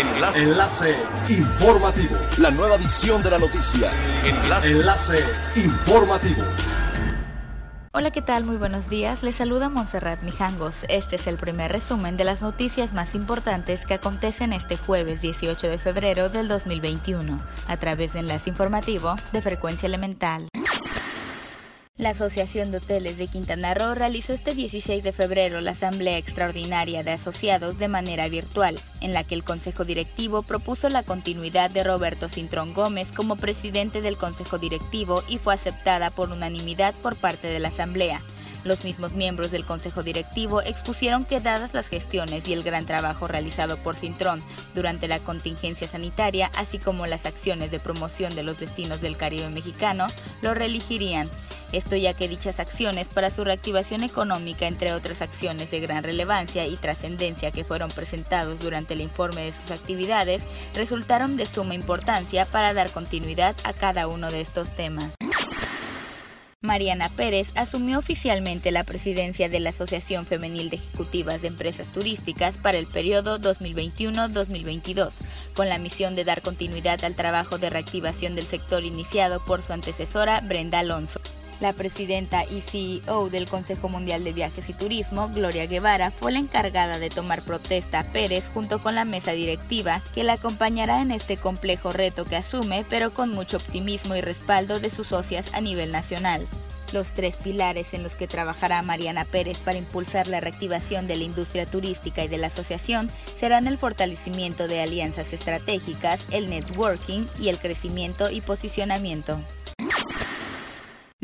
Enlace. Enlace informativo. La nueva edición de la noticia. Enlace. Enlace informativo. Hola, ¿qué tal? Muy buenos días. Les saluda Montserrat Mijangos. Este es el primer resumen de las noticias más importantes que acontecen este jueves 18 de febrero del 2021 a través de Enlace Informativo de Frecuencia Elemental. La Asociación de Hoteles de Quintana Roo realizó este 16 de febrero la Asamblea Extraordinaria de Asociados de manera virtual, en la que el Consejo Directivo propuso la continuidad de Roberto Cintrón Gómez como presidente del Consejo Directivo y fue aceptada por unanimidad por parte de la Asamblea. Los mismos miembros del Consejo Directivo expusieron que dadas las gestiones y el gran trabajo realizado por Cintrón durante la contingencia sanitaria, así como las acciones de promoción de los destinos del Caribe mexicano, lo reelegirían. Esto ya que dichas acciones para su reactivación económica, entre otras acciones de gran relevancia y trascendencia que fueron presentados durante el informe de sus actividades, resultaron de suma importancia para dar continuidad a cada uno de estos temas. Mariana Pérez asumió oficialmente la presidencia de la Asociación Femenil de Ejecutivas de Empresas Turísticas para el periodo 2021-2022, con la misión de dar continuidad al trabajo de reactivación del sector iniciado por su antecesora Brenda Alonso. La presidenta y CEO del Consejo Mundial de Viajes y Turismo, Gloria Guevara, fue la encargada de tomar protesta a Pérez junto con la mesa directiva, que la acompañará en este complejo reto que asume, pero con mucho optimismo y respaldo de sus socias a nivel nacional. Los tres pilares en los que trabajará Mariana Pérez para impulsar la reactivación de la industria turística y de la asociación serán el fortalecimiento de alianzas estratégicas, el networking y el crecimiento y posicionamiento.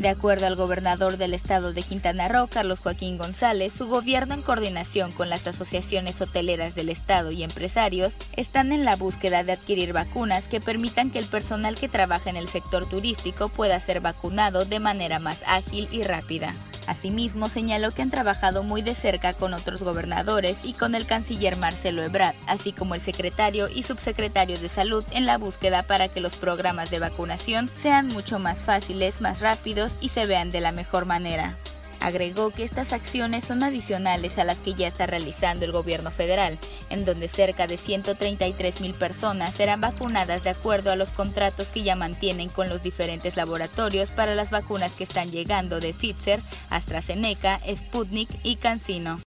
De acuerdo al gobernador del estado de Quintana Roo, Carlos Joaquín González, su gobierno en coordinación con las asociaciones hoteleras del estado y empresarios están en la búsqueda de adquirir vacunas que permitan que el personal que trabaja en el sector turístico pueda ser vacunado de manera más ágil y rápida. Asimismo, señaló que han trabajado muy de cerca con otros gobernadores y con el canciller Marcelo Ebrard, así como el secretario y subsecretario de Salud en la búsqueda para que los programas de vacunación sean mucho más fáciles, más rápidos y se vean de la mejor manera. Agregó que estas acciones son adicionales a las que ya está realizando el gobierno federal, en donde cerca de 133 mil personas serán vacunadas de acuerdo a los contratos que ya mantienen con los diferentes laboratorios para las vacunas que están llegando de Pfizer, AstraZeneca, Sputnik y CanSino.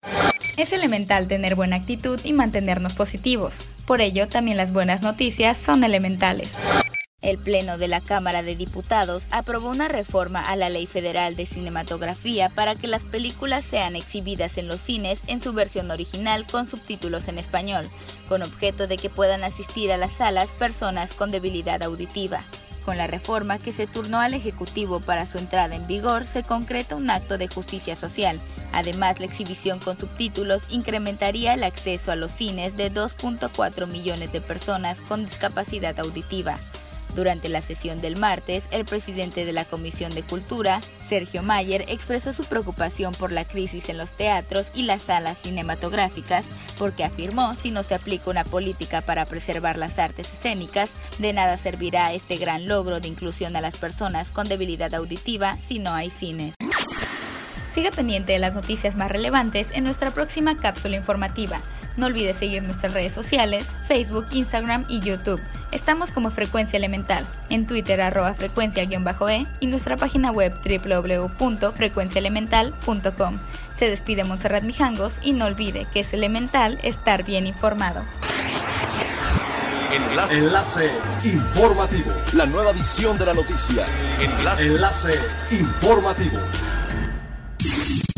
Es elemental tener buena actitud y mantenernos positivos. Por ello, también las buenas noticias son elementales. El Pleno de la Cámara de Diputados aprobó una reforma a la Ley Federal de Cinematografía para que las películas sean exhibidas en los cines en su versión original con subtítulos en español, con objeto de que puedan asistir a las salas personas con debilidad auditiva. Con la reforma que se turnó al Ejecutivo para su entrada en vigor, se concreta un acto de justicia social. Además, la exhibición con subtítulos incrementaría el acceso a los cines de 2.4 millones de personas con discapacidad auditiva. Durante la sesión del martes, el presidente de la Comisión de Cultura, Sergio Mayer, expresó su preocupación por la crisis en los teatros y las salas cinematográficas, porque afirmó si no se aplica una política para preservar las artes escénicas, de nada servirá este gran logro de inclusión a las personas con debilidad auditiva si no hay cines. Siga pendiente de las noticias más relevantes en nuestra próxima cápsula informativa. No olvides seguir nuestras redes sociales, Facebook, Instagram y YouTube. Estamos como Frecuencia Elemental, en Twitter arroba frecuencia-e y nuestra página web www.frecuenciaelemental.com. Se despide Montserrat Mijangos y no olvide que es elemental estar bien informado. Enlace. Enlace informativo. La nueva edición de la noticia. Enlace. Enlace informativo.